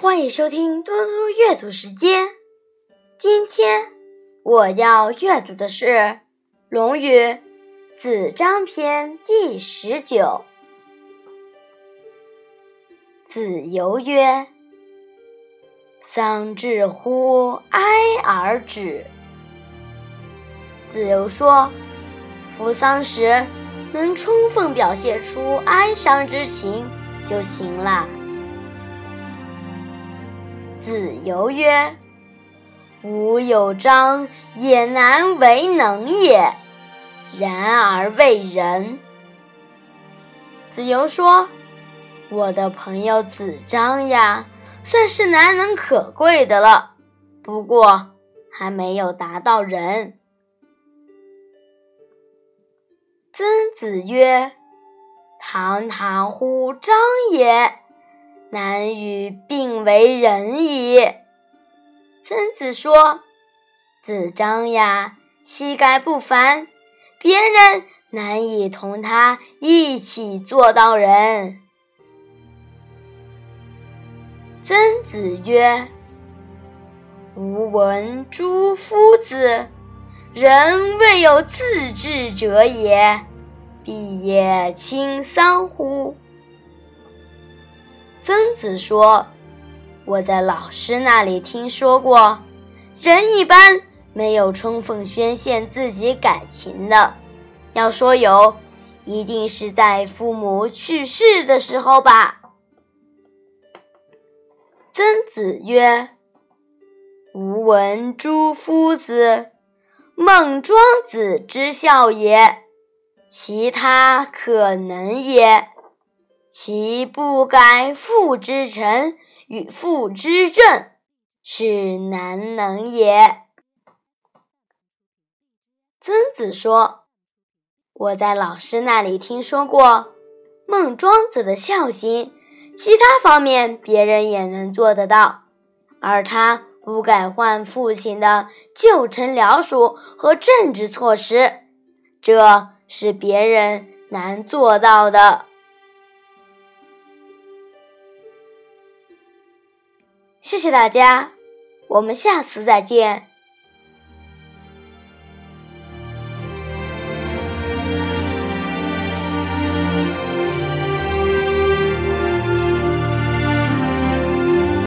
欢迎收听多多阅读时间。今天我要阅读的是《论语·子张篇》第十九。子游曰：“丧至乎哀而止。”子游说：“扶丧时能充分表现出哀伤之情就行了。”子游曰：“吾有章也难为能也，然而为人。”子游说：“我的朋友子张呀，算是难能可贵的了，不过还没有达到人。”曾子曰：“堂堂乎张也！”难与并为人矣。曾子说：“子张呀，气概不凡，别人难以同他一起做到人。”曾子曰：“吾闻诸夫子，人未有自治者也，必也亲丧乎？”曾子说：“我在老师那里听说过，人一般没有充分宣泄自己感情的。要说有，一定是在父母去世的时候吧。”曾子曰：“吾闻诸夫子，孟庄子之孝也，其他可能也。”其不改父之臣与父之政，是难能也。曾子说：“我在老师那里听说过孟庄子的孝行，其他方面别人也能做得到，而他不改换父亲的旧臣僚属和政治措施，这是别人难做到的。”谢谢大家，我们下次再见。